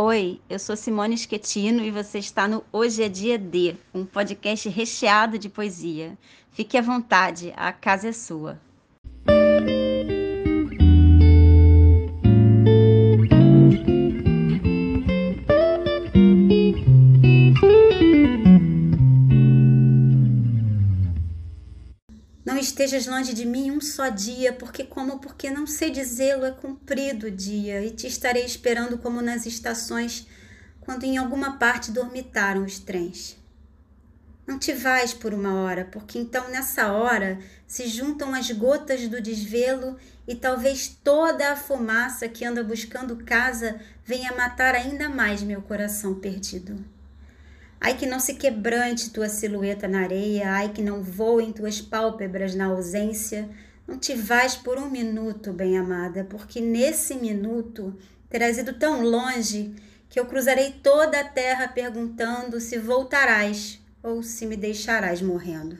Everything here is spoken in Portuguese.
Oi, eu sou Simone Schettino e você está no Hoje é Dia D, um podcast recheado de poesia. Fique à vontade, a casa é sua. Não estejas longe de mim um só dia, porque como porque não sei dizê-lo é cumprido o dia, e te estarei esperando como nas estações, quando em alguma parte dormitaram os trens. Não te vais por uma hora, porque então nessa hora se juntam as gotas do desvelo e talvez toda a fumaça que anda buscando casa venha matar ainda mais meu coração perdido. Ai que não se quebrante tua silhueta na areia, ai que não voem tuas pálpebras na ausência. Não te vais por um minuto, bem-amada, porque nesse minuto terás ido tão longe que eu cruzarei toda a terra perguntando se voltarás ou se me deixarás morrendo.